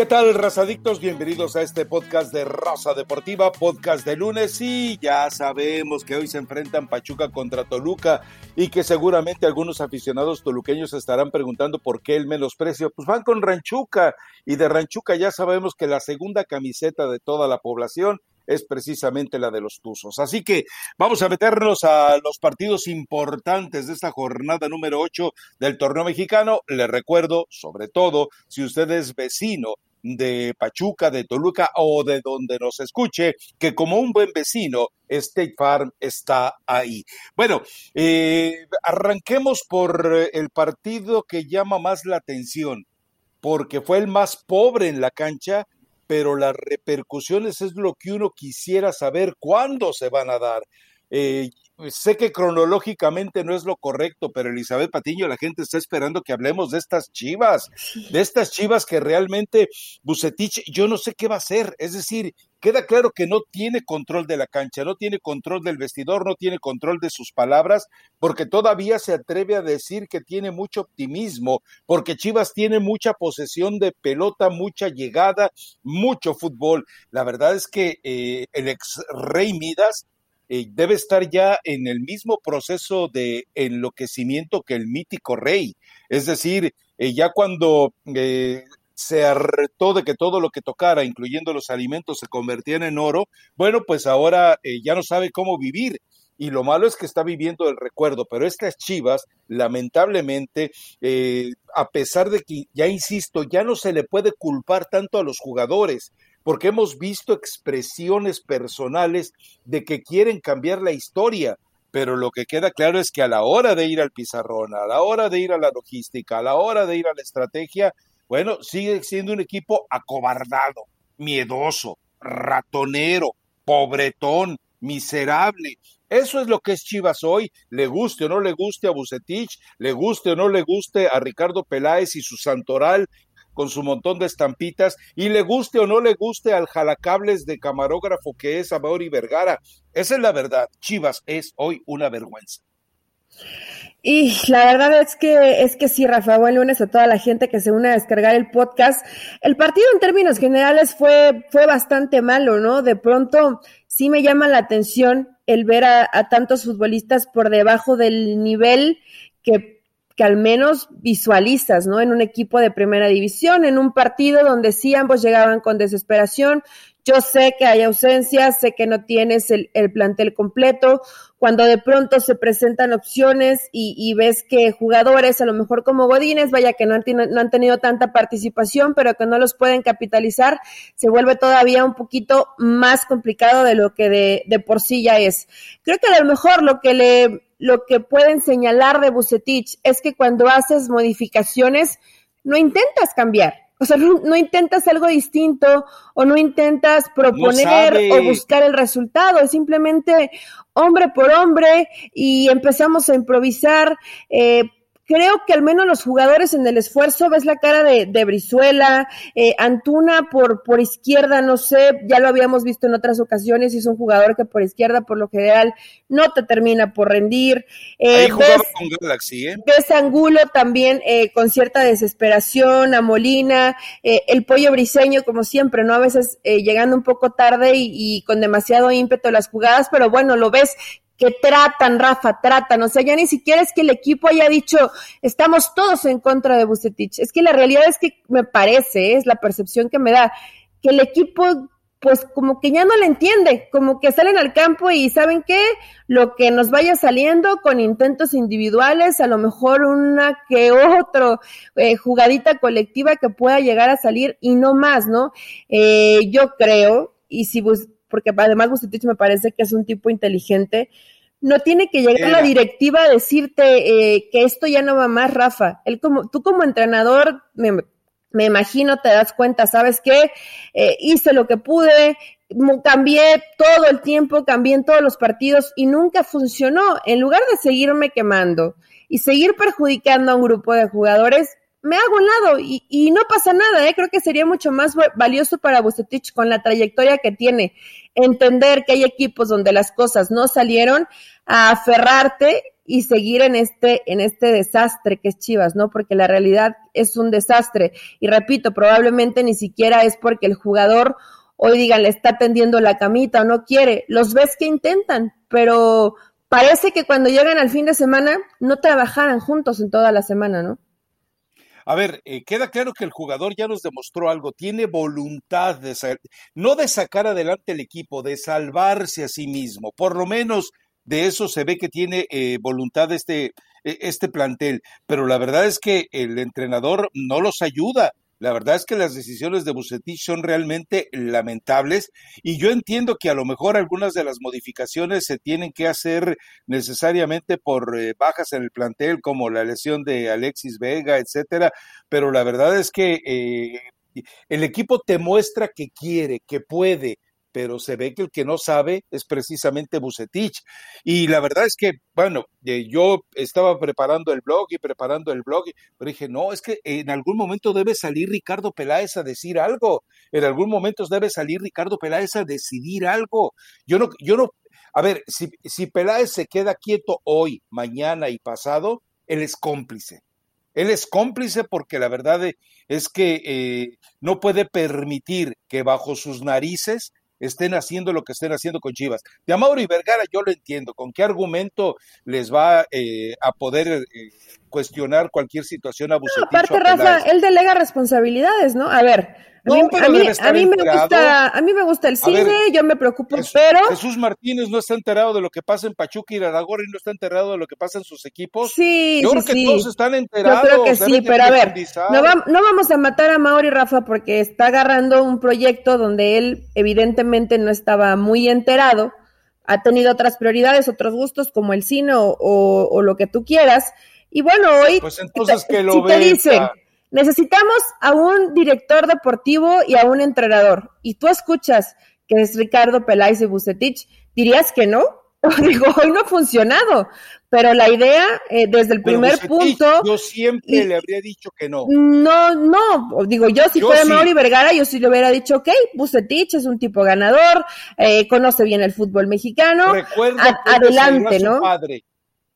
¿Qué tal, razadictos? Bienvenidos a este podcast de Raza Deportiva, podcast de lunes. Y ya sabemos que hoy se enfrentan Pachuca contra Toluca y que seguramente algunos aficionados toluqueños estarán preguntando por qué el menosprecio. Pues van con Ranchuca y de Ranchuca ya sabemos que la segunda camiseta de toda la población es precisamente la de los Tuzos. Así que vamos a meternos a los partidos importantes de esta jornada número 8 del torneo mexicano. Le recuerdo, sobre todo, si usted es vecino de Pachuca, de Toluca o de donde nos escuche, que como un buen vecino, State Farm está ahí. Bueno, eh, arranquemos por el partido que llama más la atención, porque fue el más pobre en la cancha, pero las repercusiones es lo que uno quisiera saber cuándo se van a dar. Eh, sé que cronológicamente no es lo correcto, pero Elizabeth Patiño, la gente está esperando que hablemos de estas chivas, de estas chivas que realmente Bucetich, yo no sé qué va a hacer. Es decir, queda claro que no tiene control de la cancha, no tiene control del vestidor, no tiene control de sus palabras, porque todavía se atreve a decir que tiene mucho optimismo, porque Chivas tiene mucha posesión de pelota, mucha llegada, mucho fútbol. La verdad es que eh, el ex Rey Midas eh, debe estar ya en el mismo proceso de enloquecimiento que el mítico rey. Es decir, eh, ya cuando eh, se hartó de que todo lo que tocara, incluyendo los alimentos, se convertían en oro, bueno, pues ahora ya no sabe cómo vivir. Y lo malo es que está viviendo el recuerdo, pero estas chivas, lamentablemente, a pesar de que, ya insisto, ya no se le puede culpar tanto a los jugadores, porque hemos visto expresiones personales de que quieren cambiar la historia, pero lo que queda claro es que a la hora de ir al pizarrón, a la hora de ir a la logística, a la hora de ir a la estrategia, bueno, sigue siendo un equipo acobardado, miedoso, ratonero, pobretón, miserable. Eso es lo que es Chivas hoy, le guste o no le guste a Bucetich, le guste o no le guste a Ricardo Peláez y su santoral con su montón de estampitas y le guste o no le guste al jalacables de camarógrafo que es Amaury Vergara. Esa es la verdad. Chivas es hoy una vergüenza. Y la verdad es que es que sí, Rafa, buen lunes a toda la gente que se une a descargar el podcast. El partido en términos generales fue, fue bastante malo, ¿no? De pronto sí me llama la atención el ver a tantos futbolistas por debajo del nivel que que al menos visualizas, ¿no? En un equipo de primera división, en un partido donde sí ambos llegaban con desesperación. Yo sé que hay ausencias, sé que no tienes el, plantel completo. Cuando de pronto se presentan opciones y, ves que jugadores, a lo mejor como Godínez, vaya que no han, no han tenido tanta participación, pero que no los pueden capitalizar, se vuelve todavía un poquito más complicado de lo que de, de por sí ya es. Creo que a lo mejor lo que le lo que pueden señalar de Bucetich es que cuando haces modificaciones, no intentas cambiar. O sea, no, intentas algo distinto o no intentas proponer o buscar el resultado, es simplemente hombre por hombre y empezamos a improvisar. Eh, creo que al menos los jugadores en el esfuerzo, ves la cara de, de Brizuela, eh, Antuna por, por izquierda, no sé, ya lo habíamos visto en otras ocasiones, es un jugador que por izquierda, por lo general, no te termina por rendir. Eh, Ahí ves, con Galaxy, ¿eh? Ves Angulo también eh, con cierta desesperación, a Molina, eh, el pollo briseño, como siempre, ¿no? A veces eh, llegando un poco tarde y, y con demasiado ímpetu las jugadas, pero bueno, lo ves que tratan, Rafa, tratan. O sea, ya ni siquiera es que el equipo haya dicho, estamos todos en contra de Bucetich. Es que la realidad es que me parece, es la percepción que me da, que el equipo, pues como que ya no le entiende, como que salen al campo y saben qué, lo que nos vaya saliendo con intentos individuales, a lo mejor una que otro eh, jugadita colectiva que pueda llegar a salir y no más, ¿no? Eh, yo creo, y si porque además Bucetich me parece que es un tipo inteligente, no tiene que llegar a la directiva a decirte eh, que esto ya no va más, Rafa. Él como, tú como entrenador, me, me imagino, te das cuenta, ¿sabes qué? Eh, hice lo que pude, cambié todo el tiempo, cambié en todos los partidos y nunca funcionó. En lugar de seguirme quemando y seguir perjudicando a un grupo de jugadores, me hago un lado y, y no pasa nada, ¿eh? creo que sería mucho más valioso para Bucetich con la trayectoria que tiene, entender que hay equipos donde las cosas no salieron, a aferrarte y seguir en este, en este desastre que es Chivas, ¿no? Porque la realidad es un desastre. Y repito, probablemente ni siquiera es porque el jugador hoy digan le está tendiendo la camita o no quiere. Los ves que intentan, pero parece que cuando llegan al fin de semana no trabajaran juntos en toda la semana, ¿no? A ver, eh, queda claro que el jugador ya nos demostró algo, tiene voluntad de no de sacar adelante el equipo, de salvarse a sí mismo. Por lo menos de eso se ve que tiene eh, voluntad este, e, este plantel, pero la verdad es que el entrenador no los ayuda. La verdad es que las decisiones de Bucetich son realmente lamentables y yo entiendo que a lo mejor algunas de las modificaciones se tienen que hacer necesariamente por eh, bajas en el plantel, como la lesión de Alexis Vega, etcétera, pero la verdad es que eh, el equipo te muestra que quiere, que puede, pero se ve que el que no sabe es precisamente Bucetich. Y la verdad es que, bueno, eh, yo estaba preparando el blog y preparando el blog, pero dije, no, es que en algún momento debe salir Ricardo Peláez a decir algo, en algún momento debe salir Ricardo Peláez a decidir algo. Yo no, yo no, a ver, si, si Peláez se queda quieto hoy, mañana y pasado, él es cómplice. Él es cómplice porque la verdad es que eh, no puede permitir que bajo sus narices estén haciendo lo que estén haciendo con Chivas. De Amauro y Vergara yo lo entiendo, con qué argumento les va eh, a poder eh, cuestionar cualquier situación abusiva. aparte, Rafa, él delega responsabilidades, ¿no? A ver, a, mí, me gusta, a mí me gusta el cine, yo me preocupo, pero... Jesús Martínez no está enterado de lo que pasa en Pachuca y Aragorri no está enterado de lo que pasa en sus equipos. Sí, Yo creo que todos están enterados. Yo creo que sí, pero a ver, no, no, vamos a matar a Mauri Rafa porque está agarrando un proyecto donde él evidentemente no estaba muy enterado, ha tenido otras prioridades, otros gustos como el cine o, lo que tú quieras. Y bueno, hoy... Pues entonces que lo si te dicen, necesitamos a un director deportivo y a un entrenador. Y tú escuchas que es Ricardo Peláez y Bucetich, dirías que no. Digo, hoy no ha funcionado, pero la idea eh, desde el primer punto. Yo siempre le habría dicho que no. No, no, digo, yo si fuera Mauri Vergara, yo sí le hubiera dicho, ok, Bucetich es un tipo ganador, eh, conoce bien el fútbol mexicano. Recuerda adelante, ¿no? Padre.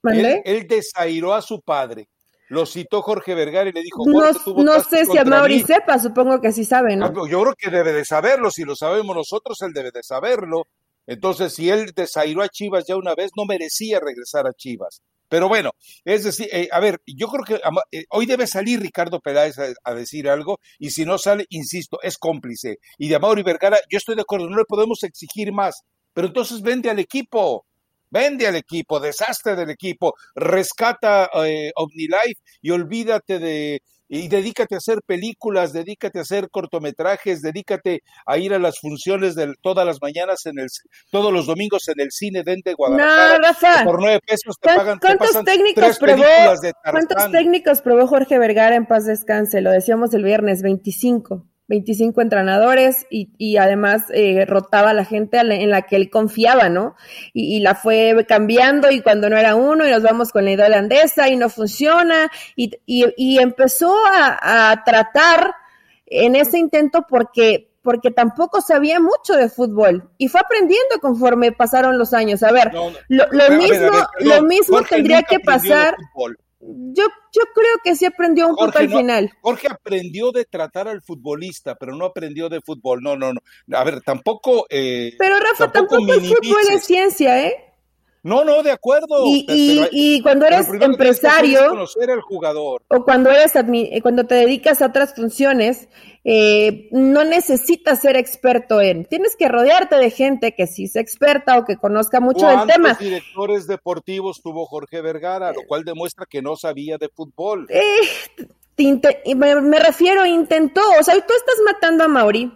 Él, él desairó a su padre lo citó Jorge Vergara y le dijo, no, no sé si a Mauri sepa, supongo que sí sabe, ¿no? Yo creo que debe de saberlo, si lo sabemos nosotros, él debe de saberlo. Entonces, si él desairó a Chivas ya una vez, no merecía regresar a Chivas. Pero bueno, es decir, eh, a ver, yo creo que eh, hoy debe salir Ricardo Peláez a, decir algo, y si no sale, insisto, es cómplice. Y de Mauri Vergara, yo estoy de acuerdo, no le podemos exigir más, pero entonces vende al equipo vende al equipo, desastre del equipo, rescata eh, OmniLife y olvídate de y dedícate a hacer películas, dedícate a hacer cortometrajes, dedícate a ir a las funciones de todas las mañanas en el todos los domingos en el cine de Guadalajara. No, Rafa. Por nueve pesos te pagan ¿Cuántos técnicos probó? ¿Cuántos técnicos probó Jorge Vergara en paz descanse? Lo decíamos el viernes 25. 25 entrenadores y, y además eh, rotaba a la gente en la que él confiaba, ¿no? Y, la fue cambiando y cuando no era uno y nos vamos con la idea holandesa y no funciona y, y empezó a, a, tratar en ese intento porque porque tampoco sabía mucho de fútbol y fue aprendiendo conforme pasaron los años. A ver, lo, mismo, lo mismo tendría que pasar yo, yo creo que sí aprendió un poco al final. Jorge aprendió de tratar al futbolista, pero no aprendió de fútbol. No, no, no. A ver, tampoco. Eh, pero Rafa, tampoco, el fútbol es ciencia, ¿eh? No, no, de acuerdo. Y, y, cuando eres empresario. conocer al jugador. O cuando eres eh, cuando te dedicas a otras funciones, eh, no necesitas ser experto en. Tienes que rodearte de gente que sí sea experta o que conozca mucho del tema. directores deportivos tuvo Jorge Vergara, lo cual demuestra que no sabía de fútbol. Eh, me, me refiero, intentó. O sea, tú estás matando a Mauri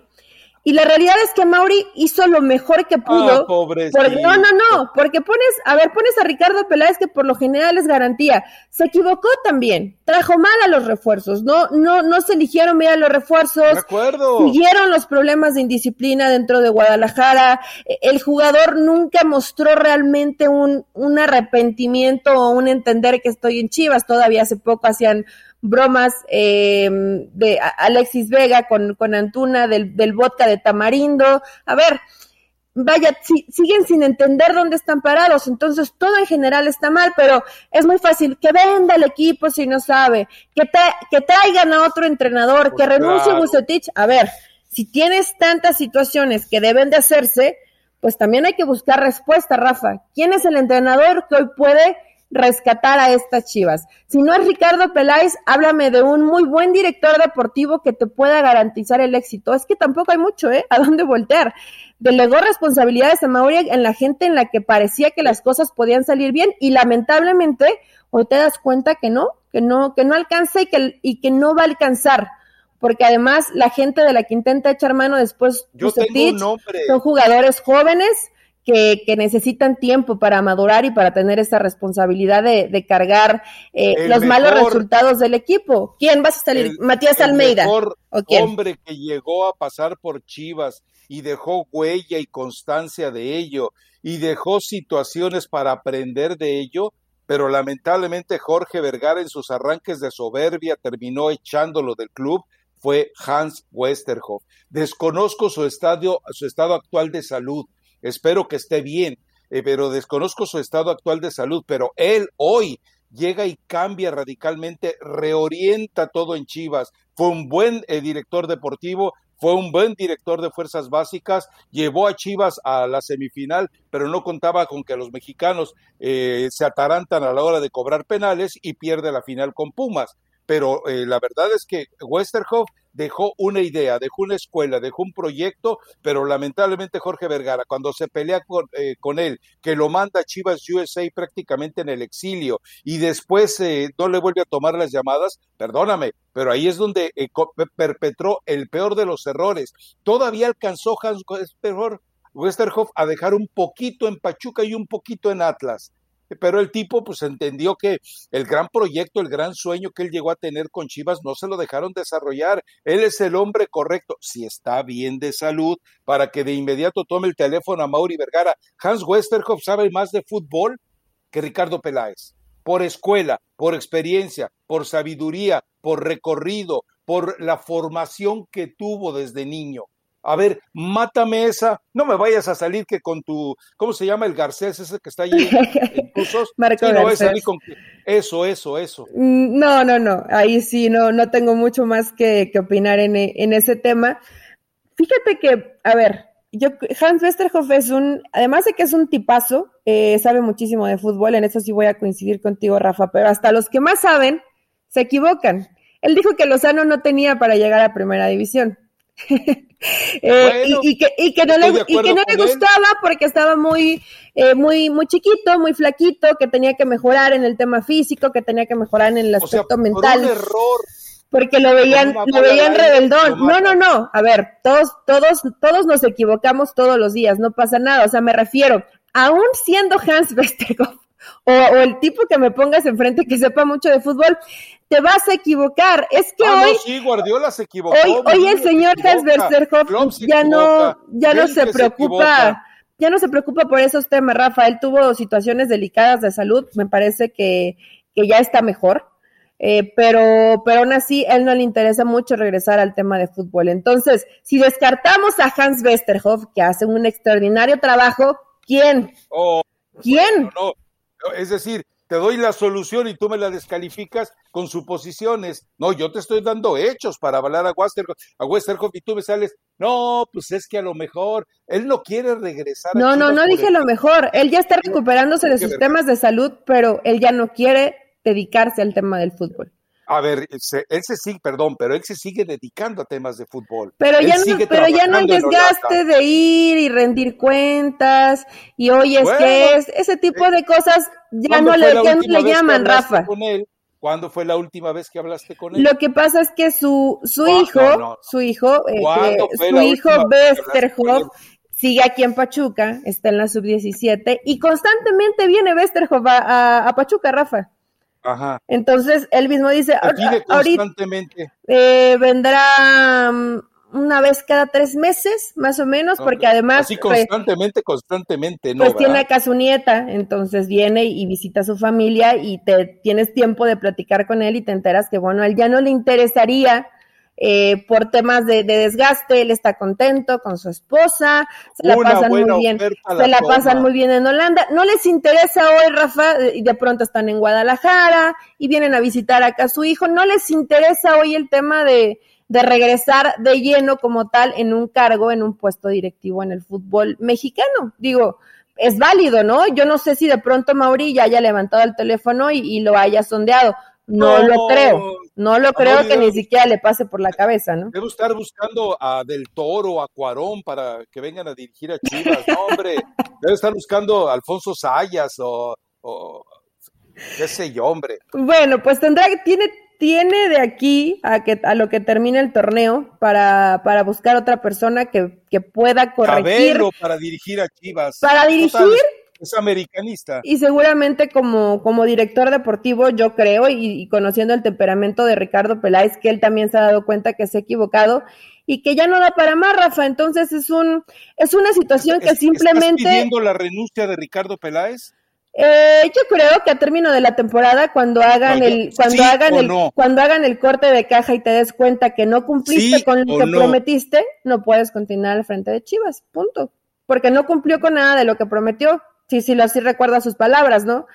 y la realidad es que Mauri hizo lo mejor que pudo. Ah, no, no, no, porque pones, a ver, pones a Ricardo Peláez que por lo general es garantía. Se equivocó también, trajo mal a los refuerzos, no, no, no se eligieron bien a los refuerzos. De acuerdo. Siguieron los problemas de indisciplina dentro de Guadalajara. E, el jugador nunca mostró realmente un, un arrepentimiento o un entender que estoy en Chivas. Todavía hace poco hacían bromas eh, de Alexis Vega con, con Antuna del, del vodka de tamarindo. A ver, vaya, siguen sin entender dónde están parados, entonces todo en general está mal, pero es muy fácil que venda el equipo si no sabe, que, que traigan a otro entrenador, que pues renuncie Bucetich. A ver, si tienes tantas situaciones que deben de hacerse, pues también hay que buscar respuesta, Rafa. ¿Quién es el entrenador que hoy puede rescatar a estas chivas? Si no es Ricardo Peláez, háblame de un muy buen director deportivo que te pueda garantizar el éxito. Es que tampoco hay mucho, ¿eh? ¿A dónde voltear? Delegó responsabilidades a Mauri en la gente en la que parecía que las cosas podían salir bien y lamentablemente hoy te das cuenta que no, que no, que no alcanza y que, y que no va a alcanzar porque además la gente de la que intenta echar mano después Yo tengo son jugadores jóvenes que, que, necesitan tiempo para madurar y para tener esa responsabilidad de, de cargar eh, los malos resultados del equipo. ¿Quién vas a salir? Matías Almeida. El mejor hombre que llegó a pasar por Chivas y dejó huella y constancia de ello y dejó situaciones para aprender de ello, pero lamentablemente Jorge Vergara en sus arranques de soberbia terminó echándolo del club fue Hans Westerhoff. Desconozco su, estadio, su estado actual de salud. Espero que esté bien, eh, pero desconozco su estado actual de salud. Pero él hoy llega y cambia radicalmente, reorienta todo en Chivas. Fue un buen eh, director deportivo, fue un buen director de fuerzas básicas, llevó a Chivas a la semifinal, pero no contaba con que los mexicanos eh, se atarantan a la hora de cobrar penales y pierde la final con Pumas pero eh, la verdad es que Westerhoff dejó una idea, dejó una escuela, dejó un proyecto, pero lamentablemente Jorge Vergara, cuando se pelea con, eh, con él, que lo manda a Chivas USA prácticamente en el exilio y después eh, no le vuelve a tomar las llamadas, perdóname, pero ahí es donde perpetró el peor de los errores. Todavía alcanzó Hans Westerhoff a dejar un poquito en Pachuca y un poquito en Atlas pero el tipo pues entendió que el gran proyecto, el gran sueño que él llegó a tener con Chivas no se lo dejaron desarrollar. Él es el hombre correcto, si está bien de salud, para que de inmediato tome el teléfono a Mauri Vergara. Hans Westerhoff sabe más de fútbol que Ricardo Peláez, por escuela, por experiencia, por sabiduría, por recorrido, por la formación que tuvo desde niño a ver, mátame esa, no me vayas a salir que con tu, ¿cómo se llama el Garcés ese que está ahí en cursos? Marco sí, no a salir con eso, eso, eso. Mm, no, no, no, ahí sí no, no tengo mucho más que, que opinar en, en, ese tema. Fíjate que, a ver, yo, Hans Westerhoff es un, además de que es un tipazo, eh, sabe muchísimo de fútbol, en eso sí voy a coincidir contigo, Rafa, pero hasta los que más saben se equivocan. Él dijo que Lozano no tenía para llegar a primera división. Eh, y, que, y, que, no le, y que no le gustaba porque estaba muy, eh, muy, muy chiquito, muy flaquito, que tenía que mejorar en el tema físico, que tenía que mejorar en el aspecto mental. Por un error. Porque lo veían, lo veían rebeldón. No, no, no. A ver, todos, todos, todos nos equivocamos todos los días, no pasa nada. O sea, me refiero, aún siendo Hans Westerhoff, o, o, el tipo que me pongas enfrente que sepa mucho de fútbol, te vas a equivocar. Es que ah, hoy. No, sí, Guardiola se equivocó. Hoy, hoy el señor Hans ya no, ya no se preocupa. Ya no se preocupa por esos temas, Rafa. Él tuvo situaciones delicadas de salud. Me parece que, que ya está mejor. Eh, pero, pero aún así, él no le interesa mucho regresar al tema de fútbol. Entonces, si descartamos a Hans Westerhoff, que hace un extraordinario trabajo, ¿quién? Oh, ¿Quién? no. Es decir, te doy la solución y tú me la descalificas con suposiciones. No, yo te estoy dando hechos para avalar a Westerhoff, a Westerhoff y tú me sales, no, pues es que a lo mejor él no quiere regresar. No, no, no dije lo mejor. Él ya está recuperándose de sus temas de salud, pero él ya no quiere dedicarse al tema del fútbol. A ver, él se sigue, perdón, pero él se sigue dedicando a temas de fútbol. Pero ya no, pero ya no el desgaste de ir y rendir cuentas y oye, es que es, ese tipo eh, de cosas ya no le, le llaman, Rafa. Con él? ¿Cuándo fue la última vez que hablaste con él? Lo que pasa es que su, su hijo, su hijo, eh, su hijo Westerhoff sigue aquí en Pachuca, está en la sub-17 y constantemente viene Westerhoff a Pachuca, Rafa. Ajá. Entonces él mismo dice, constantemente. Eh, vendrá mm, una vez cada tres meses, más o menos, porque además... Así pues, constantemente, constantemente, ¿no? Pues tiene acá su nieta, entonces viene y visita a su familia y te tienes tiempo de platicar con él y te enteras que, bueno, a él ya no le interesaría eh, por temas de, desgaste, él está contento con su esposa, se la pasan muy bien, se la pasan muy bien en Holanda, no les interesa hoy, Rafa, y de pronto están en Guadalajara y vienen a visitar acá a su hijo, no les interesa hoy el tema de, de regresar de lleno como tal en un cargo, en un puesto directivo en el fútbol mexicano. Digo, es válido, ¿no? Yo no sé si de pronto Mauri ya haya levantado el teléfono y lo haya sondeado. No, lo creo, no lo creo que ni siquiera le pase por la cabeza, ¿no? Debo estar buscando a Del Toro, a Cuarón para que vengan a dirigir a Chivas, no, hombre, debe estar buscando a Alfonso Sayas o, qué sé yo, hombre. Bueno, pues tendrá que, tiene, tiene de aquí a que a lo que termine el torneo para, para buscar otra persona que, que pueda corregir. para dirigir a Chivas. Para dirigir es americanista. Y seguramente como, como director deportivo, yo creo, y, conociendo el temperamento de Ricardo Peláez, que él también se ha dado cuenta que se ha equivocado y que ya no da para más, Rafa. Entonces es un es una situación que simplemente. ¿Estás pidiendo la renuncia de Ricardo Peláez? Eh, yo creo que a término de la temporada, cuando hagan el, cuando hagan el, cuando hagan el corte de caja y te des cuenta que no cumpliste con lo que prometiste, no puedes continuar al frente de Chivas, punto. Porque no cumplió con nada de lo que prometió sí, sí, lo sí recuerda sus palabras, ¿no?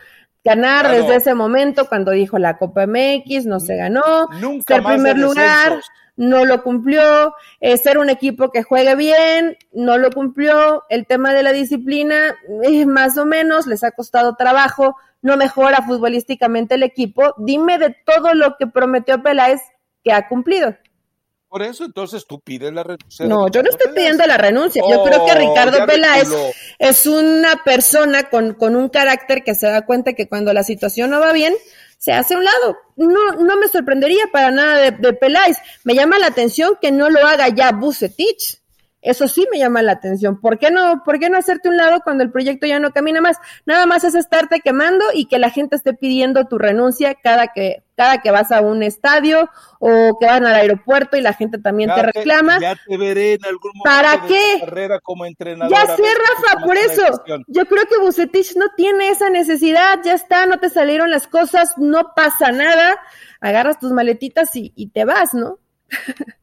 Ganar desde ese momento cuando dijo la Copa MX, no se ganó, Nunca ser primer lugar, no lo cumplió, eh, ser un equipo que juegue bien, no lo cumplió, el tema de la disciplina, eh, más o menos, les ha costado trabajo, no mejora futbolísticamente el equipo, dime de todo lo que prometió Peláez que ha cumplido. Por eso entonces tú pides la renuncia. No, yo no estoy pidiendo la renuncia. yo creo que oh, Ricardo Peláez es una persona con, con un carácter que se da cuenta que cuando la situación no va bien, se hace a un lado. No, no me sorprendería para nada de, de Peláez. Me llama la atención que no lo haga ya Bucetich. Eso sí me llama la atención. ¿Por qué no, por qué no hacerte un lado cuando el proyecto ya no camina más? Nada más es estarte quemando y que la gente esté pidiendo tu renuncia cada que, cada que vas a un estadio o que van al aeropuerto y la gente también te reclama. ya te veré en algún momento ¿Para qué? carrera como entrenador. Ya sé, Rafa, por eso. Yo creo que Bucetich no tiene esa necesidad, ya está, no te salieron las cosas, no pasa nada, agarras tus maletitas y, y te vas, ¿no?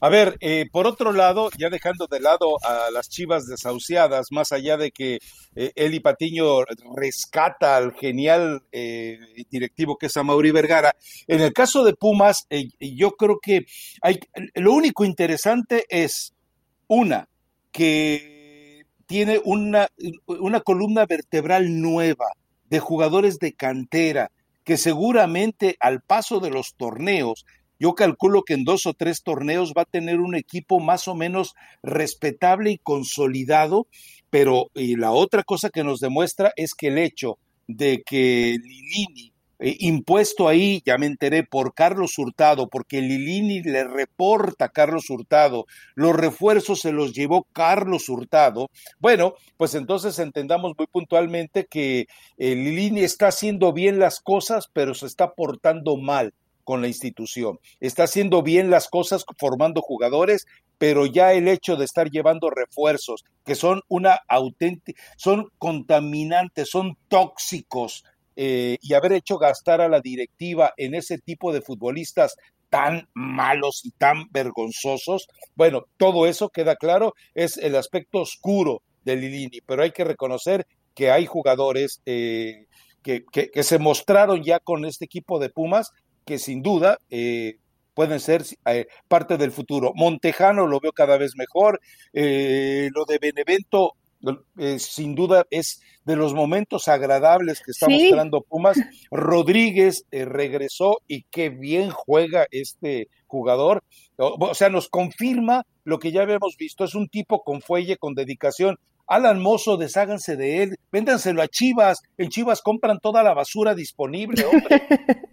A ver, eh, por otro lado, ya dejando de lado a las chivas desahuciadas, más allá de que eh, Eli Patiño rescata al genial eh, directivo que es Amaury Vergara, en el caso de Pumas, yo creo que hay, lo único interesante es, una, que tiene una, una columna vertebral nueva de jugadores de cantera, que seguramente al paso de los torneos yo calculo que en dos o tres torneos va a tener un equipo más o menos respetable y consolidado, pero y la otra cosa que nos demuestra es que el hecho de que Lilini, eh, impuesto ahí, ya me enteré, por Carlos Hurtado, porque Lilini le reporta a Carlos Hurtado, los refuerzos se los llevó Carlos Hurtado, bueno, pues entonces entendamos muy puntualmente que eh, Lilini está haciendo bien las cosas, pero se está portando mal con la institución. Está haciendo bien las cosas formando jugadores, pero ya el hecho de estar llevando refuerzos que son una auténtica, son contaminantes, son tóxicos, eh, y haber hecho gastar a la directiva en ese tipo de futbolistas tan malos y tan vergonzosos, bueno, todo eso queda claro, es el aspecto oscuro de Lilini, pero hay que reconocer que hay jugadores eh, que, que, se mostraron ya con este equipo de Pumas que sin duda eh, pueden ser eh, parte del futuro. Montejano lo veo cada vez mejor, eh, lo de Benevento sin duda es de los momentos agradables que está mostrando Pumas. Rodríguez regresó y qué bien juega este jugador. O, sea, nos confirma lo que ya habíamos visto. Es un tipo con fuelle, con dedicación. Alan Mozo, desháganse de él, véndanselo a Chivas, en Chivas compran toda la basura disponible, hombre.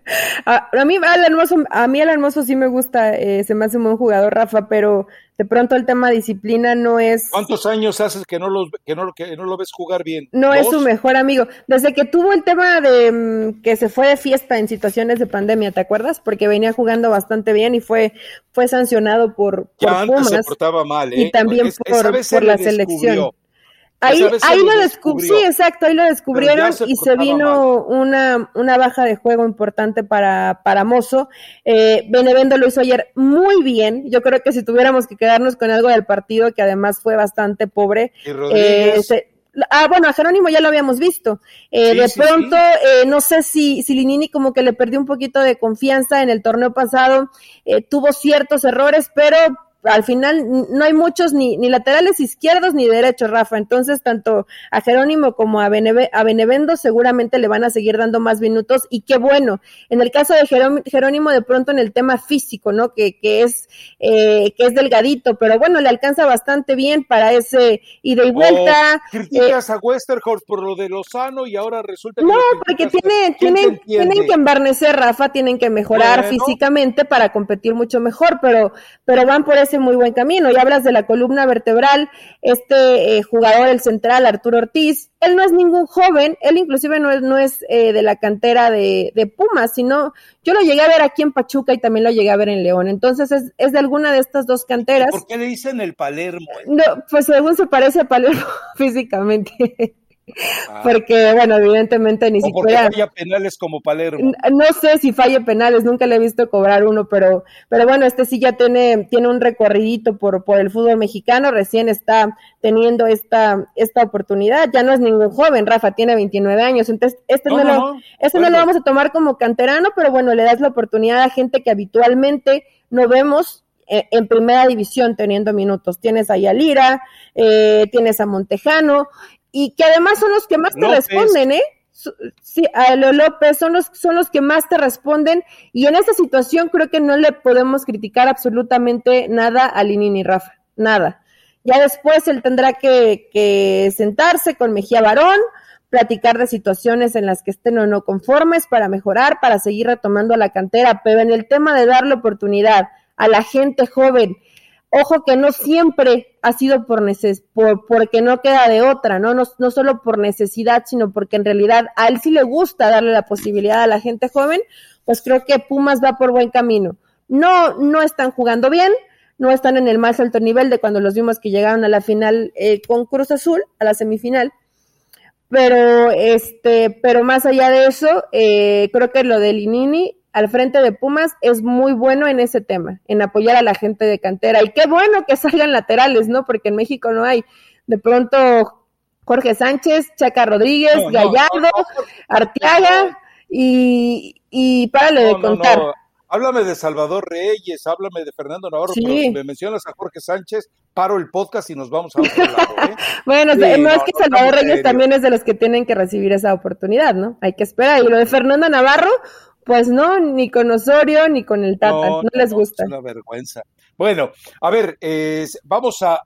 a, mí Alan Mozo, a mí Alan Mozo sí me gusta, eh, se me hace un buen jugador, Rafa, pero de pronto el tema disciplina no es... ¿Cuántos años haces que no, los, que no, que no lo ves jugar bien? No es su mejor amigo. Desde que tuvo el tema de mm, que se fue de fiesta en situaciones de pandemia, ¿te acuerdas? Porque venía jugando bastante bien y fue, fue sancionado por, ya antes se portaba mal, ¿eh? Y también por, por la selección. Ahí, ahí lo descubrió, sí, exacto, ahí lo descubrieron y se vino una, una baja de juego importante para, para Mozo. Eh, Benevendo lo hizo ayer muy bien. Yo creo que si tuviéramos que quedarnos con algo del partido, que además fue bastante pobre. Eh, ah, bueno, a Jerónimo ya lo habíamos visto. Eh, de pronto, Eh, no sé si, si Linini como que le perdió un poquito de confianza en el torneo pasado, eh, tuvo ciertos errores, pero al final no hay muchos ni, ni laterales izquierdos ni derechos, Rafa. Entonces, tanto a Jerónimo como a, a Benevendo seguramente le van a seguir dando más minutos y qué bueno. En el caso de Jerónimo, de pronto en el tema físico, ¿no? Que, que es, eh, que es delgadito, pero bueno, le alcanza bastante bien para ese ida y vuelta. criticas a Westerhorst por lo de Lozano y ahora resulta que. No, porque tiene, tienen, tienen que embarnecer, Rafa, tienen que mejorar físicamente para competir mucho mejor, pero, pero van por ese muy buen camino. Y hablas de la columna vertebral, este eh, jugador, el central, Arturo Ortiz, él no es ningún joven, él inclusive no es, no es eh, de la cantera de, de, Pumas, sino yo lo llegué a ver aquí en Pachuca y también lo llegué a ver en León. Entonces es, es de alguna de estas dos canteras. ¿Por qué le dicen el Palermo? No, pues según se parece a Palermo físicamente. Ah. Porque, bueno, evidentemente ni siquiera. falla penales como Palermo. No sé si falle penales, nunca le he visto cobrar uno, pero, pero bueno, este sí ya tiene, tiene un recorridito por, por el fútbol mexicano, recién está teniendo esta, esta oportunidad. Ya no es ningún joven, Rafa tiene 29 años, entonces este no, lo, este no lo vamos a tomar como canterano, pero bueno, le das la oportunidad a gente que habitualmente no vemos eh, en primera división teniendo minutos. Tienes a Yalira, eh, tienes a Montejano, y que además son los que más te responden, ¿eh? Sí, a Leo López son los, son los que más te responden y en esta situación creo que no le podemos criticar absolutamente nada a Linini Rafa, nada. Ya después él tendrá que, que sentarse con Mejía Barón, platicar de situaciones en las que estén o no conformes para mejorar, para seguir retomando la cantera, pero en el tema de darle oportunidad a la gente joven Ojo que no siempre ha sido por, neces por porque no queda de otra, ¿no? ¿no? No solo por necesidad, sino porque en realidad a él sí le gusta darle la posibilidad a la gente joven, pues creo que Pumas va por buen camino. No, no están jugando bien, no están en el más alto nivel de cuando los vimos que llegaron a la final eh, con Cruz Azul, a la semifinal. Pero, este, pero más allá de eso, eh, creo que lo de Linini al frente de Pumas es muy bueno en ese tema, en apoyar a la gente de cantera. Y qué bueno que salgan laterales, ¿no? Porque en México no hay. De pronto Jorge Sánchez, Chaca Rodríguez, Gallardo, Arteaga y, y párale de contar. Háblame de Salvador Reyes, háblame de Fernando Navarro, pero si me mencionas a Jorge Sánchez, paro el podcast y nos vamos a otro lado. ¿eh? bueno, no, es que Salvador Reyes también es de los que tienen que recibir esa oportunidad, ¿no? Hay que esperar. Y lo de Fernando Navarro, pues no, ni con Osorio ni con el Tata, no, les gusta. Es una vergüenza. Bueno, a ver, vamos a,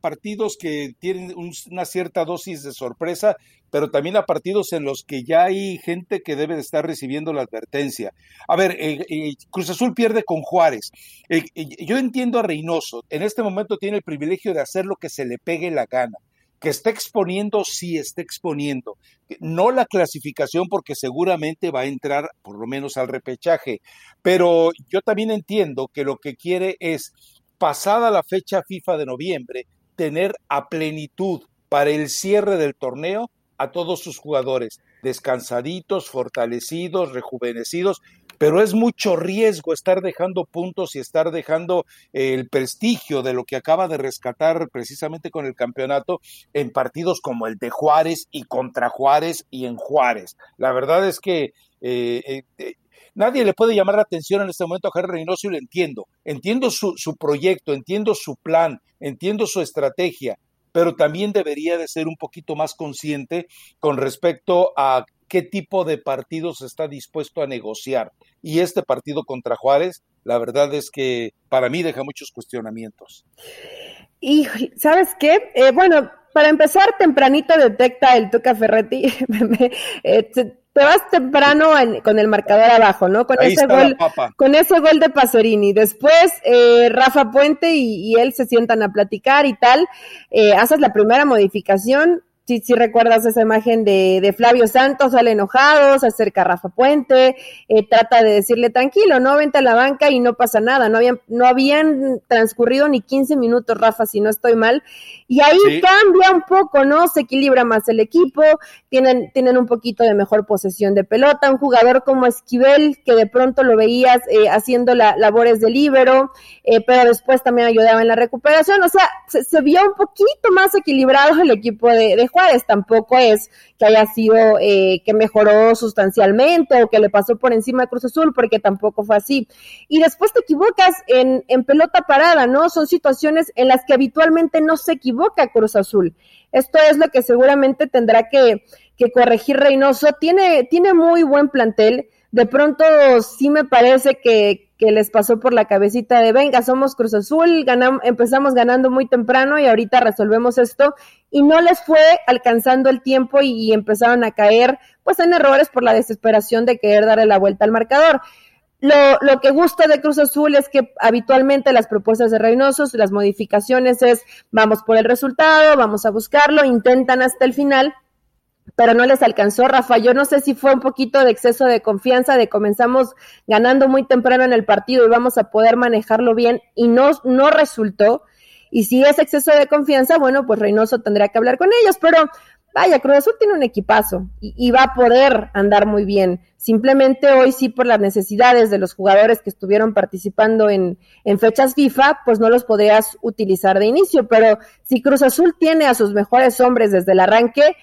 partidos que tienen una cierta dosis de sorpresa, pero también a partidos en los que ya hay gente que debe de estar recibiendo la advertencia. A ver, eh, eh, Cruz Azul pierde con Juárez. Eh, yo entiendo a Reynoso, en este momento tiene el privilegio de hacer lo que se le pegue la gana que está exponiendo, sí está exponiendo. No la clasificación porque seguramente va a entrar por lo menos al repechaje, pero yo también entiendo que lo que quiere es, pasada la fecha FIFA de noviembre, tener a plenitud para el cierre del torneo a todos sus jugadores, descansaditos, fortalecidos, rejuvenecidos, pero es mucho riesgo estar dejando puntos y estar dejando eh, el prestigio de lo que acaba de rescatar precisamente con el campeonato en partidos como el de Juárez y contra Juárez y en Juárez. La verdad es que eh, eh, nadie le puede llamar la atención en este momento a Jerry Reynoso y lo entiendo. Entiendo su, su proyecto, entiendo su plan, entiendo su estrategia, pero también debería de ser un poquito más consciente con respecto a qué tipo de partidos está dispuesto a negociar. Y este partido contra Juárez, la verdad es que para mí deja muchos cuestionamientos. Y, ¿sabes qué? Eh, bueno, para empezar, tempranito detecta el Tuca Ferretti. Eh, te vas temprano con el marcador abajo, ¿no? Con ese gol, con ese gol de Pasorini. Después eh, Rafa Puente y, él se sientan a platicar y tal. Eh, haces la primera modificación si, si recuerdas esa imagen de, de, Flavio Santos, sale enojado, se acerca a Rafa Puente, eh, trata de decirle tranquilo, no vente a la banca y no pasa nada, no habían, no habían transcurrido ni 15 minutos, Rafa, si no estoy mal, y ahí cambia un poco, ¿no? Se equilibra más el equipo, tienen, tienen un poquito de mejor posesión de pelota, un jugador como Esquivel, que de pronto lo veías eh, haciendo la, labores de líbero, eh, pero después también ayudaba en la recuperación, o sea, se, vio un poquito más equilibrado el equipo de, de tampoco es que haya sido eh, que mejoró sustancialmente o que le pasó por encima de Cruz Azul, porque tampoco fue así. Y después te equivocas en, en pelota parada, ¿no? Son situaciones en las que habitualmente no se equivoca Cruz Azul. Esto es lo que seguramente tendrá que, que corregir Reynoso. Tiene, tiene muy buen plantel. De pronto sí me parece que, les pasó por la cabecita de, venga, somos Cruz Azul, empezamos ganando muy temprano y ahorita resolvemos esto, y no les fue alcanzando el tiempo y, empezaron a caer, pues en errores por la desesperación de querer darle la vuelta al marcador. Lo, lo, que gusta de Cruz Azul es que habitualmente las propuestas de Reynosos, las modificaciones es vamos por el resultado, vamos a buscarlo, intentan hasta el final, pero no les alcanzó, Rafa. Yo no sé si fue un poquito de exceso de confianza, de comenzamos ganando muy temprano en el partido y vamos a poder manejarlo bien y no, no resultó. Y si es exceso de confianza, bueno, pues Reynoso tendría que hablar con ellos, pero vaya, Cruz Azul tiene un equipazo y, va a poder andar muy bien. Simplemente hoy sí por las necesidades de los jugadores que estuvieron participando en, en fechas FIFA, pues no los podrías utilizar de inicio, pero si Cruz Azul tiene a sus mejores hombres desde el arranque,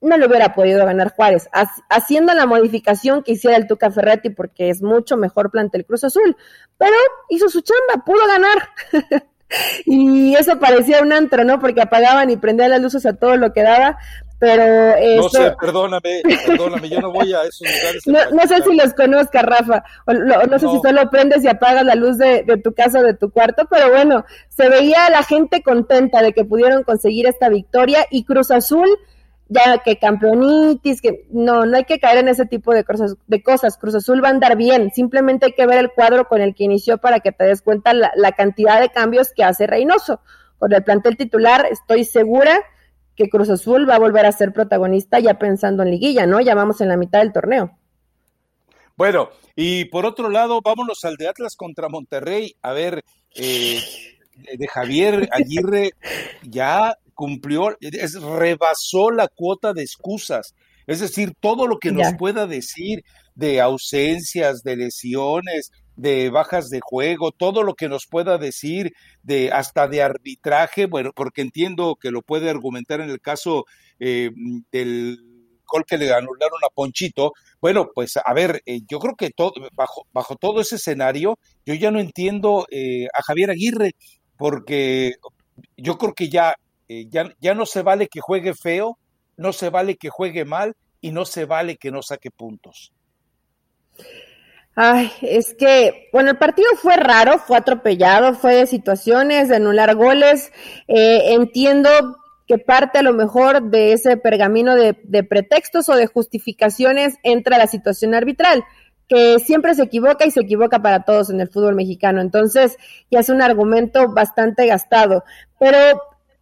no le hubiera podido ganar Juárez, haciendo la modificación que hiciera el Tuca Ferretti, porque es mucho mejor plantel Cruz Azul, pero hizo su chamba, pudo ganar. y eso parecía un antro, ¿no? Porque apagaban y prendían las luces a todo lo que daba, pero... no sé, perdóname, perdóname, yo no voy a esos lugares. No, sé si los conozcas, Rafa, o no, sé si solo prendes y apagas la luz de, de tu casa o de tu cuarto, pero bueno, se veía a la gente contenta de que pudieron conseguir esta victoria y Cruz Azul ya que campeonitis, que no, no hay que caer en ese tipo de cosas, de cosas. Cruz Azul va a andar bien, simplemente hay que ver el cuadro con el que inició para que te des cuenta la, la cantidad de cambios que hace Reynoso. Con el plantel titular estoy segura que Cruz Azul va a volver a ser protagonista ya pensando en liguilla, ¿no? Ya vamos en la mitad del torneo. Bueno, y por otro lado, vámonos al de Atlas contra Monterrey. A ver, eh, de Javier Aguirre ya cumplió, es, rebasó la cuota de excusas. Es decir, todo lo que nos pueda decir de ausencias, de lesiones, de bajas de juego, todo lo que nos pueda decir de hasta de arbitraje, bueno, porque entiendo que lo puede argumentar en el caso eh, del gol que le anularon a Ponchito. Bueno, pues a ver, eh, yo creo que todo, bajo, bajo todo ese escenario, yo ya no entiendo eh, a Javier Aguirre, porque yo creo que ya ya, ya no se vale que juegue feo, no se vale que juegue mal y no se vale que no saque puntos. Ay, es que, bueno, el partido fue raro, fue atropellado, fue de situaciones, de anular goles. Eh, entiendo que parte a lo mejor de ese pergamino de, de, pretextos o de justificaciones entra la situación arbitral, que siempre se equivoca y se equivoca para todos en el fútbol mexicano. Entonces, ya es un argumento bastante gastado. Pero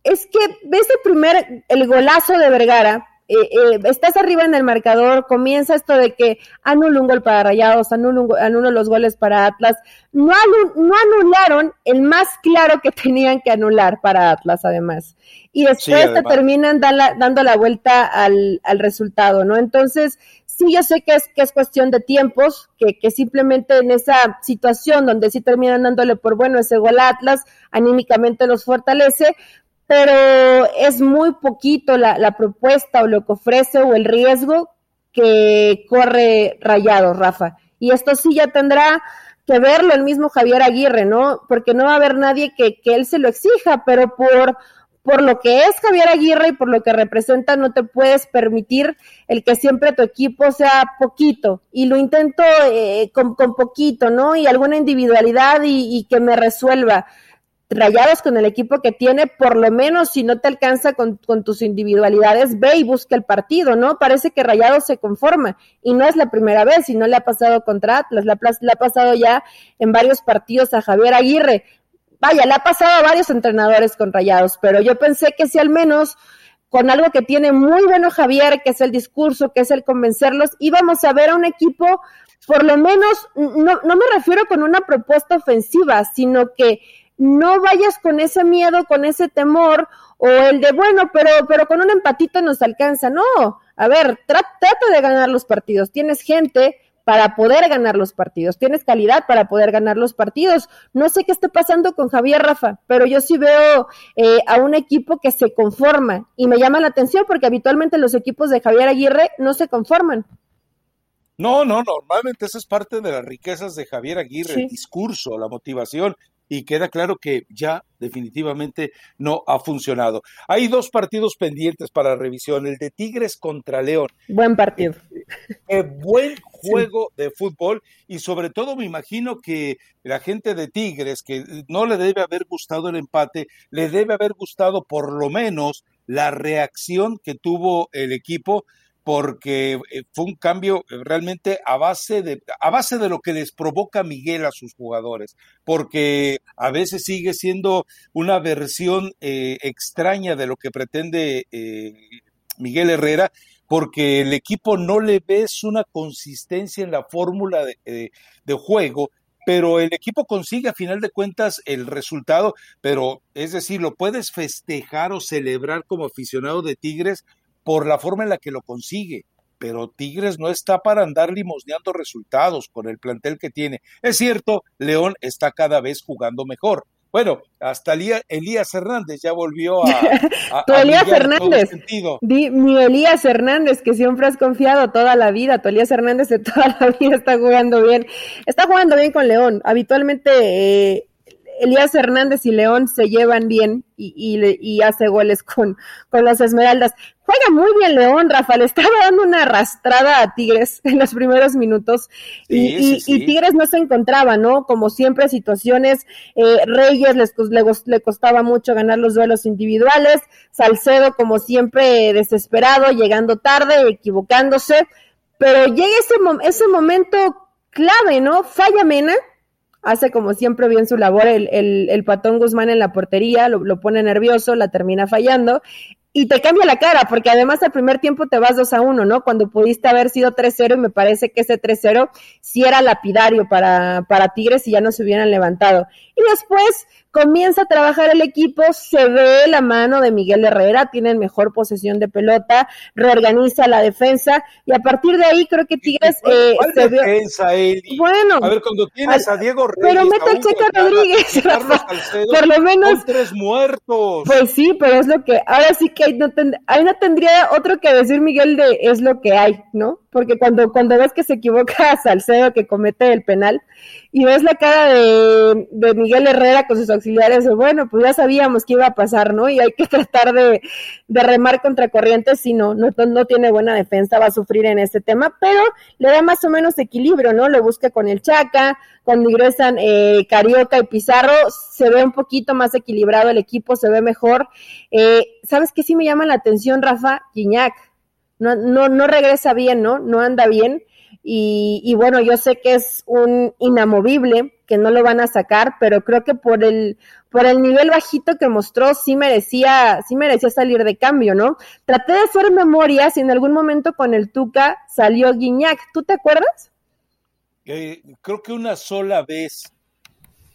es que ves el primer, el golazo de Vergara, eh, eh, estás arriba en el marcador, comienza esto de que anula un gol para Rayados, anula, los goles para Atlas, no, no anularon el más claro que tenían que anular para Atlas además. Y después te terminan dando la vuelta al, al, resultado, ¿no? Entonces, sí, yo sé que es, que es cuestión de tiempos, que, que simplemente en esa situación donde sí terminan dándole por bueno ese gol a Atlas, anímicamente los fortalece, pero es muy poquito la, la, propuesta o lo que ofrece o el riesgo que corre Rayado, Rafa. Y esto sí ya tendrá que verlo el mismo Javier Aguirre, ¿no? Porque no va a haber nadie que, que él se lo exija, pero por, por lo que es Javier Aguirre y por lo que representa, no te puedes permitir el que siempre tu equipo sea poquito. Y lo intento eh, con, con, poquito, ¿no? Y alguna individualidad y, y que me resuelva Rayados con el equipo que tiene, por lo menos si no te alcanza con, tus individualidades, ve y busca el partido, ¿no? Parece que Rayados se conforma y no es la primera vez y no le ha pasado contra Atlas, le ha, pasado ya en varios partidos a Javier Aguirre. Vaya, le ha pasado a varios entrenadores con Rayados, pero yo pensé que si al menos con algo que tiene muy bueno Javier, que es el discurso, que es el convencerlos, íbamos a ver a un equipo, por lo menos, no, no me refiero con una propuesta ofensiva, sino que no vayas con ese miedo, con ese temor, o el de, bueno, pero, pero con un empatito nos alcanza. No, a ver, trata de ganar los partidos. Tienes gente para poder ganar los partidos, tienes calidad para poder ganar los partidos. No sé qué está pasando con Javier Rafa, pero yo sí veo eh, a un equipo que se conforma y me llama la atención porque habitualmente los equipos de Javier Aguirre no se conforman. No, no, normalmente esa es parte de las riquezas de Javier Aguirre, el discurso, la motivación, y queda claro que ya definitivamente no ha funcionado. Hay dos partidos pendientes para revisión, el de Tigres contra León. Buen partido. Eh, buen juego de fútbol y sobre todo me imagino que la gente de Tigres, que no le debe haber gustado el empate, le debe haber gustado por lo menos la reacción que tuvo el equipo porque eh, fue un cambio eh, realmente a base de a base de lo que les provoca Miguel a sus jugadores, porque a veces sigue siendo una versión eh, extraña de lo que pretende Miguel Herrera, porque el equipo no le ves una consistencia en la fórmula de, de juego, pero el equipo consigue a final de cuentas el resultado, pero es decir, lo puedes festejar o celebrar como aficionado de Tigres por la forma en la que lo consigue. Pero Tigres no está para andar limosneando resultados con el plantel que tiene. Es cierto, León está cada vez jugando mejor. Bueno, hasta Elías Hernández ya volvió a. tu Elías Hernández. mi Elías Hernández, que siempre has confiado toda la vida. Tu Elías Hernández de toda la vida está jugando bien. Está jugando bien con León. Habitualmente eh, Elías Hernández y León se llevan bien y, y, hace goles con, con las Esmeraldas. Juega muy bien León, Rafa, le estaba dando una arrastrada a Tigres en los primeros minutos y, Tigres no se encontraba, ¿no? Como siempre, situaciones, eh, Reyes les, le, le costaba mucho ganar los duelos individuales, Salcedo como siempre desesperado, llegando tarde, equivocándose, pero llega ese, ese momento clave, ¿no? Falla Mena, hace como siempre bien su labor el, el, patón Guzmán en la portería, lo, lo, pone nervioso, la termina fallando y te cambia la cara, porque además al primer tiempo te vas 2 a 1, ¿no? Cuando pudiste haber sido 3-0 y me parece que ese 3-0 sí era lapidario para, para Tigres y ya no se hubieran levantado. Y después comienza a trabajar el equipo, se ve la mano de Miguel Herrera, tienen mejor posesión de pelota, reorganiza la defensa y a partir de ahí creo que Tigres eh, se defensa, Bueno, a ver cuando tienes a Diego Reyes, pero mete a Checa Rodríguez, por lo menos tres muertos. Pues sí, pero es lo que ahora sí que ahí no, ahí no tendría otro que decir Miguel de es lo que hay, ¿no? Porque cuando cuando ves que se equivoca Salcedo que comete el penal y ves la cara de, de Miguel Herrera con sus auxiliares, bueno, pues ya sabíamos que iba a pasar, ¿no? Y hay que tratar de, de remar contra corriente, si no, no, no tiene buena defensa, va a sufrir en este tema, pero le da más o menos equilibrio, ¿no? Lo busca con el Chaca, cuando ingresan eh, Carioca y Pizarro, se ve un poquito más equilibrado el equipo, se ve mejor. Eh, ¿Sabes qué sí me llama la atención, Rafa? Guiñac. No, no, no regresa bien, ¿no? No anda bien. Y, bueno, yo sé que es un inamovible, que no lo van a sacar, pero creo que por el, por el nivel bajito que mostró, sí merecía, sí merecía salir de cambio, ¿no? Traté de hacer memoria si en algún momento con el Tuca salió Guiñac. ¿Tú te acuerdas? Eh, creo que una sola vez.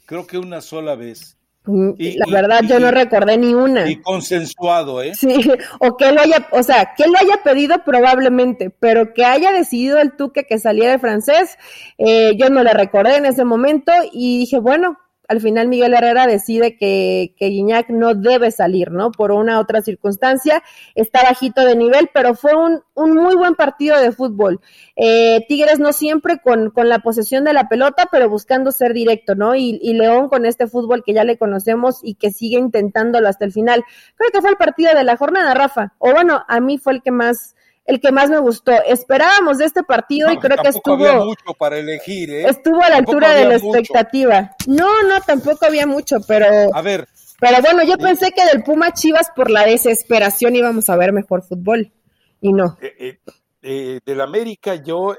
Creo que una sola vez. Mm, la verdad, yo no recordé ni una. Y consensuado, ¿eh? Sí, o que lo haya, o sea, que lo haya pedido probablemente, pero que haya decidido el Tuque que saliera el francés, eh, yo no le recordé en ese momento y dije, bueno, al final Miguel Herrera decide que, que Guiñac no debe salir, ¿no? Por una otra circunstancia, está bajito de nivel, pero fue un, un muy buen partido de fútbol. Eh, Tigres no siempre con, con, la posesión de la pelota, pero buscando ser directo, ¿no? Y, y, León con este fútbol que ya le conocemos y que sigue intentándolo hasta el final. Creo que fue el partido de la jornada, Rafa. O bueno, a mí fue el que más el que más me gustó. Esperábamos de este partido y creo que estuvo mucho para elegir, ¿eh? Estuvo a la altura de la expectativa. No, no, tampoco había mucho, pero A ver, pero bueno, yo pensé que del Puma Chivas por la desesperación íbamos a ver mejor fútbol y no. Eh, eh, eh, del América yo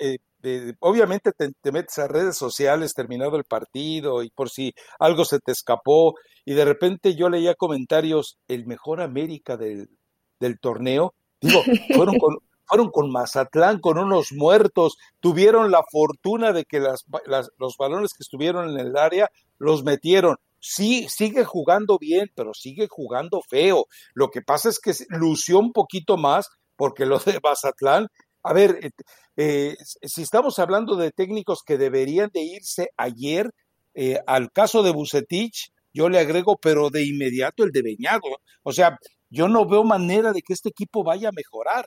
obviamente te, metes a redes sociales terminado el partido y por si algo se te escapó y de repente yo leía comentarios el mejor América del, del torneo digo fueron con fueron con Mazatlán, con unos muertos, tuvieron la fortuna de que las, los balones que estuvieron en el área los metieron. Sí, sigue jugando bien, pero sigue jugando feo. Lo que pasa es que lució un poquito más porque lo de Mazatlán, a ver, eh, eh, si estamos hablando de técnicos que deberían de irse ayer, eh, al caso de Bucetich, yo le agrego, pero de inmediato el de Beñado. O sea, yo no veo manera de que este equipo vaya a mejorar.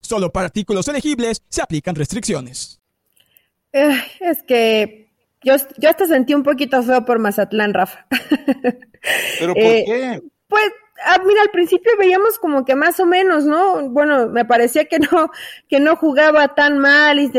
Solo para artículos elegibles se aplican restricciones. es que yo, yo hasta sentí un poquito feo por Mazatlán, Rafa. ¿Pero por eh, qué? Pues, ah, mira, al principio veíamos como que más o menos, ¿no? Bueno, me parecía que no, que no jugaba tan mal y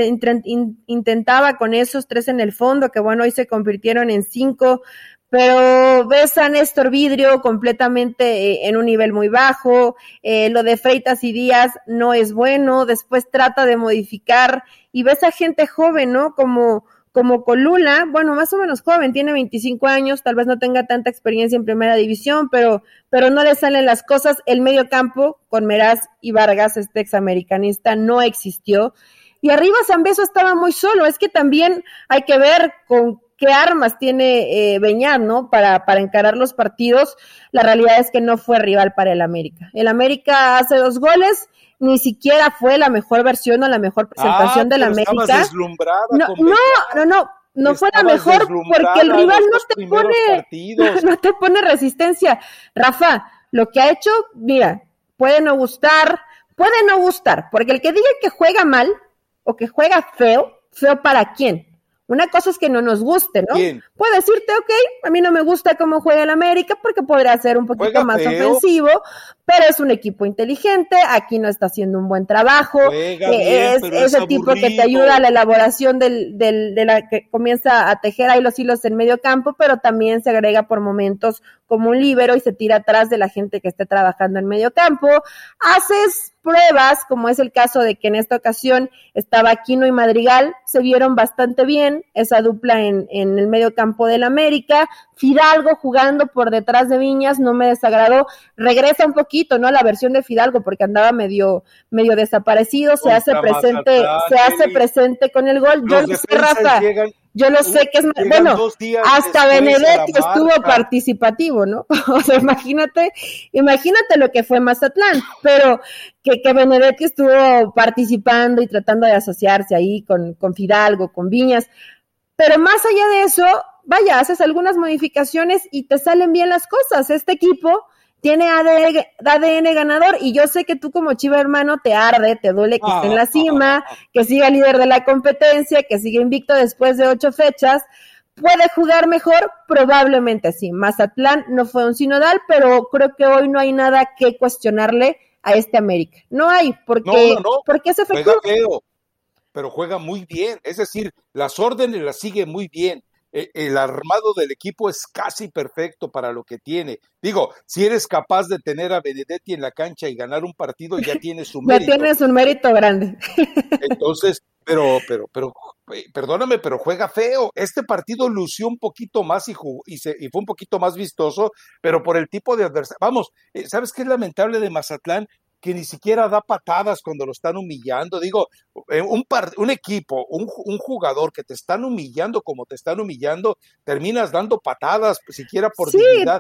intentaba con esos tres en el fondo, que bueno, hoy se convirtieron en cinco, pero ves a Néstor Vidrio completamente eh, en un nivel muy bajo, eh, lo de Freitas y Díaz no es bueno, después trata de modificar y ves a gente joven, ¿no? Como, como Colula, bueno, más o menos joven, tiene 25 años, tal vez no tenga tanta experiencia en primera división, pero, pero no le salen las cosas. El medio campo con Meraz y Vargas, este examericanista, no existió. Y arriba Zambeso estaba muy solo, es que también hay que ver con qué armas tiene eh, Beñat, ¿no? Para, para encarar los partidos. La realidad es que no fue rival para el América. El América hace dos goles, ni siquiera fue la mejor versión o la mejor presentación ah, del América. No, no, no, no, no fue la mejor porque el rival no te pone, no te pone resistencia. Rafa, lo que ha hecho, mira, puede no gustar, puede no gustar, porque el que diga que juega mal o que juega feo, feo para quién? Una cosa es que no nos guste, ¿no? Puede decirte, ok, a mí no me gusta cómo juega el América porque podría ser un poquito más ofensivo, pero es un equipo inteligente, aquí no está haciendo un buen trabajo, eh, es ese tipo que te ayuda a la elaboración del, del, de la que comienza a tejer ahí los hilos en medio campo, pero también se agrega por momentos como un líbero y se tira atrás de la gente que esté trabajando en medio campo. Haces pruebas, como es el caso de que en esta ocasión estaba Aquino y Madrigal, se vieron bastante bien, esa dupla en, en el medio campo del América, Fidalgo jugando por detrás de Viñas, no me desagradó, regresa un poquito, ¿no? La versión de Fidalgo, porque andaba medio, medio desaparecido, se hace presente, se hace presente con el gol, yo no sé, Rafa, yo lo sé que es bueno, hasta Benedetti estuvo participativo, ¿no? o sea, imagínate, imagínate lo que fue Mazatlán, pero que, que Benedetti estuvo participando y tratando de asociarse ahí con, con Fidalgo, con Viñas, pero más allá de eso, vaya, haces algunas modificaciones y te salen bien las cosas. Este equipo tiene ADN, ganador y yo sé que tú como chiva hermano te arde, te duele que esté en la cima, que siga líder de la competencia, que siga invicto después de ocho fechas. ¿Puede jugar mejor? Probablemente sí. Mazatlán no fue un sinodal, pero creo que hoy no hay nada que cuestionarle a este América. No hay, porque, porque es efectivo. pero juega muy bien. Es decir, las órdenes las sigue muy bien el armado del equipo es casi perfecto para lo que tiene. Digo, si eres capaz de tener a Benedetti en la cancha y ganar un partido, ya tienes un mérito. Ya tienes un mérito grande. Entonces, pero, pero, pero, eh, perdóname, pero juega feo. Este partido lució un poquito más y, y, se, y fue un poquito más vistoso, pero por el tipo de adversario. Vamos, eh, ¿sabes qué es lamentable de Mazatlán? Que ni siquiera da patadas cuando lo están humillando. Digo, eh, un, un equipo, un, un, jugador que te están humillando como te están humillando, terminas dando patadas, siquiera por sí,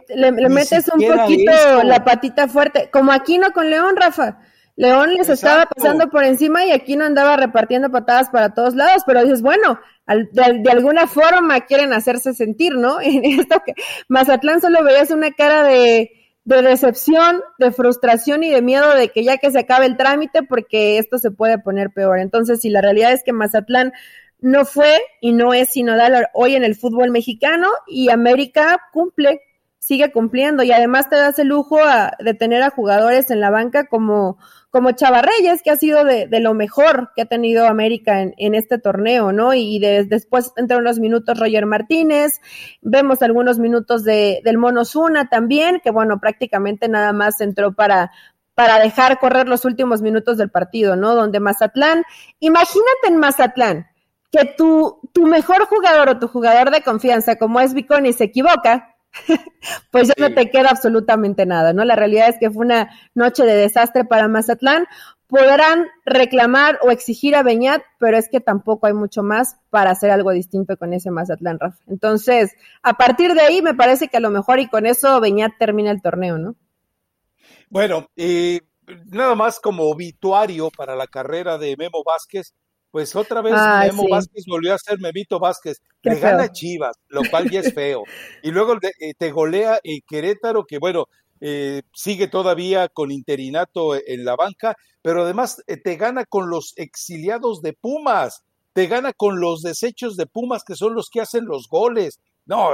Le, metes un poquito la patita fuerte, como aquí no con León, Rafa. León les estaba pasando por encima y aquí no andaba repartiendo patadas para todos lados, pero dices, bueno, de, de, alguna forma quieren hacerse sentir, ¿no? En esto que Mazatlán solo veías una cara de de decepción, de frustración y de miedo de que ya que se acabe el trámite porque esto se puede poner peor. Entonces, si la realidad es que Mazatlán no fue y no es sinodal hoy en el fútbol mexicano y América cumple, sigue cumpliendo y además te das el lujo de tener a jugadores en la banca como como Chavarreyes, que ha sido de, lo mejor que ha tenido América en, este torneo, ¿no? Y después entre unos minutos Roger Martínez, vemos algunos minutos de, del Mono Zuna también, que bueno, prácticamente nada más entró para, para dejar correr los últimos minutos del partido, ¿no? Donde Mazatlán, imagínate en Mazatlán, que tu, tu mejor jugador o tu jugador de confianza, como es Viconi, se equivoca, pues ya no te queda absolutamente nada, ¿no? La realidad es que fue una noche de desastre para Mazatlán. Podrán reclamar o exigir a Beñat, pero es que tampoco hay mucho más para hacer algo distinto con ese Mazatlán, Rafa. Entonces, a partir de ahí, me parece que a lo mejor y con eso Beñat termina el torneo, ¿no? Bueno, y nada más como obituario para la carrera de Memo Vázquez, pues otra vez Memo Vázquez volvió a ser Memito Vázquez. le gana Chivas, lo cual ya es feo. y luego eh, te golea el Querétaro, que bueno, eh, sigue todavía con interinato en la banca, pero además eh, te gana con los exiliados de Pumas, te gana con los desechos de Pumas, que son los que hacen los goles. No,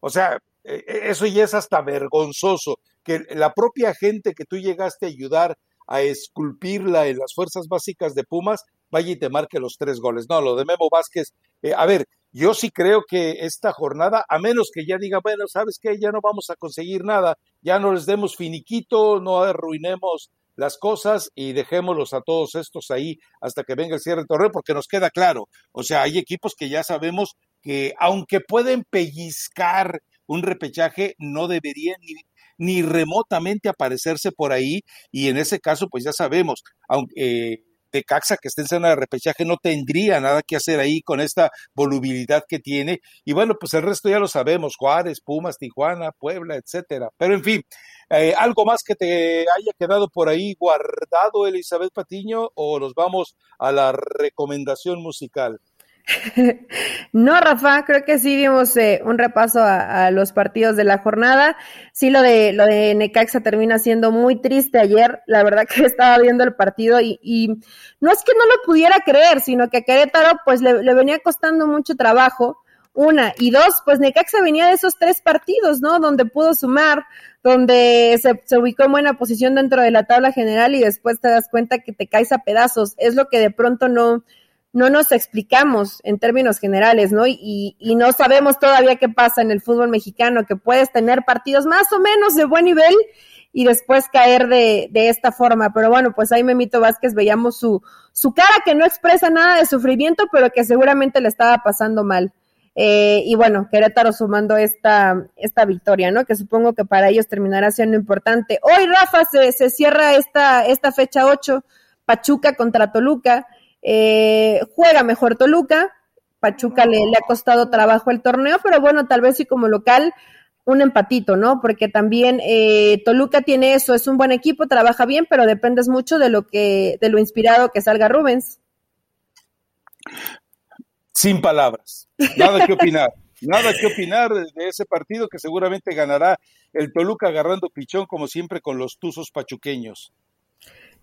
o sea, eso ya es hasta vergonzoso, que la propia gente que tú llegaste a ayudar a esculpirla en las fuerzas básicas de Pumas, vaya y te marque los tres goles. No, lo de Memo Vázquez, eh, a ver, yo sí creo que esta jornada, a menos que ya diga, bueno, ¿sabes qué? Ya no vamos a conseguir nada, ya no les demos finiquito, no arruinemos las cosas y dejémoslos a todos estos ahí hasta que venga el cierre del torneo, porque nos queda claro, o sea, hay equipos que ya sabemos que aunque pueden pellizcar un repechaje, no deberían ni, ni remotamente aparecerse por ahí y en ese caso, pues ya sabemos, aunque... Eh, Caxa que esté en zona de repechaje no tendría nada que hacer ahí con esta volubilidad que tiene. Y bueno, pues el resto ya lo sabemos, Juárez, Pumas, Tijuana, Puebla, etcétera. Pero en fin, eh, ¿algo más que te haya quedado por ahí guardado, Elizabeth Patiño, o nos vamos a la recomendación musical? No, Rafa, creo que sí dimos eh, un repaso a, los partidos de la jornada. Sí, lo de lo de Necaxa termina siendo muy triste ayer. La verdad que estaba viendo el partido y, y no es que no lo pudiera creer, sino que a Querétaro pues le, le, venía costando mucho trabajo. Una y dos, pues Necaxa venía de esos tres partidos, ¿no? Donde pudo sumar, donde se, se ubicó en buena posición dentro de la tabla general y después te das cuenta que te caes a pedazos. Es lo que de pronto no, no nos explicamos en términos generales, ¿no? Y, y, no sabemos todavía qué pasa en el fútbol mexicano, que puedes tener partidos más o menos de buen nivel y después caer de, de esta forma. Pero bueno, pues ahí Memito Vázquez veíamos su, su cara que no expresa nada de sufrimiento, pero que seguramente le estaba pasando mal. Eh, y bueno, Querétaro sumando esta, esta victoria, ¿no? Que supongo que para ellos terminará siendo importante. Hoy, Rafa, se, se cierra esta, esta fecha 8, Pachuca contra Toluca. Eh, juega mejor Toluca, Pachuca le, le, ha costado trabajo el torneo, pero bueno, tal vez sí como local un empatito, ¿no? Porque también eh, Toluca tiene eso, es un buen equipo, trabaja bien, pero dependes mucho de lo que, de lo inspirado que salga Rubens. Sin palabras, nada que opinar. Nada que opinar de ese partido que seguramente ganará el Toluca agarrando pichón como siempre con los tuzos pachuqueños.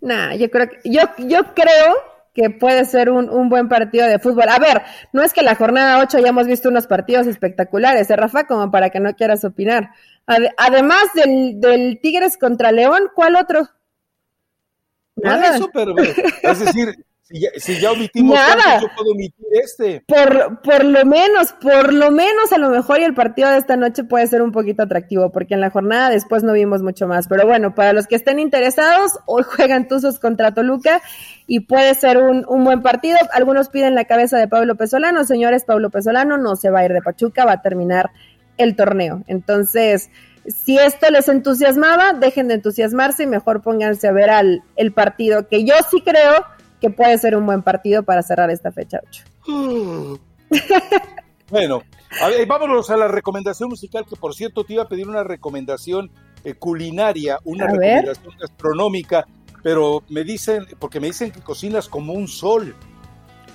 Nah, yo creo que, yo, yo creo que puede ser un, un, buen partido de fútbol. A ver, no es que la jornada 8 hayamos visto unos partidos espectaculares, ¿eh, Rafa? Como para que no quieras opinar. además del, del, Tigres contra León, ¿cuál otro? Nada. Eso, pero, es decir, Si ya, omitimos Nada. yo puedo omitir este. Por, por lo menos, por lo menos a lo mejor y el partido de esta noche puede ser un poquito atractivo, porque en la jornada después no vimos mucho más. Pero bueno, para los que estén interesados, hoy juegan Tuzos contra Toluca y puede ser un, un buen partido. Algunos piden la cabeza de Pablo Pesolano. Señores, Pablo Pesolano no se va a ir de Pachuca, va a terminar el torneo. Entonces, si esto les entusiasmaba, dejen de entusiasmarse y mejor pónganse a ver al, el partido, que yo sí creo que puede ser un buen partido para cerrar esta fecha 8. bueno, a ver, vámonos a la recomendación musical, que por cierto te iba a pedir una recomendación eh, culinaria, una recomendación gastronómica, pero me dicen, porque me dicen que cocinas como un sol.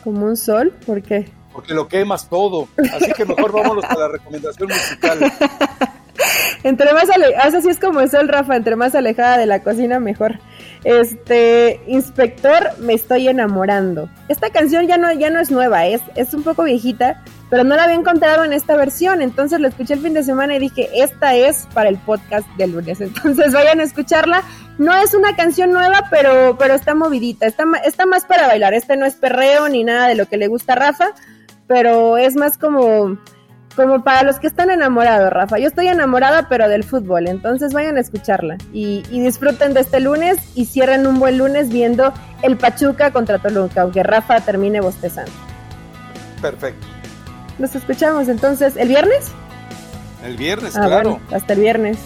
¿Como un sol? ¿Por qué? Porque lo quemas todo. Así que mejor vámonos a la recomendación musical. entre más alejada, así es como es el Rafa, entre más alejada de la cocina, mejor. Este, Inspector, me estoy enamorando. Esta canción ya no, ya no es nueva, es, es un poco viejita, pero no la había encontrado en esta versión. Entonces la escuché el fin de semana y dije, esta es para el podcast del lunes. Entonces vayan a escucharla. No es una canción nueva, pero, pero está movidita, está, está más para bailar. Este no es perreo ni nada de lo que le gusta a Rafa, pero es más como como para los que están enamorados, Rafa. Yo estoy enamorada, pero del fútbol, entonces vayan a escucharla y, disfruten de este lunes y cierren un buen lunes viendo el Pachuca contra Toluca, aunque Rafa termine bostezando. Perfecto. Nos escuchamos entonces el viernes. El viernes, ah, claro. hasta el viernes.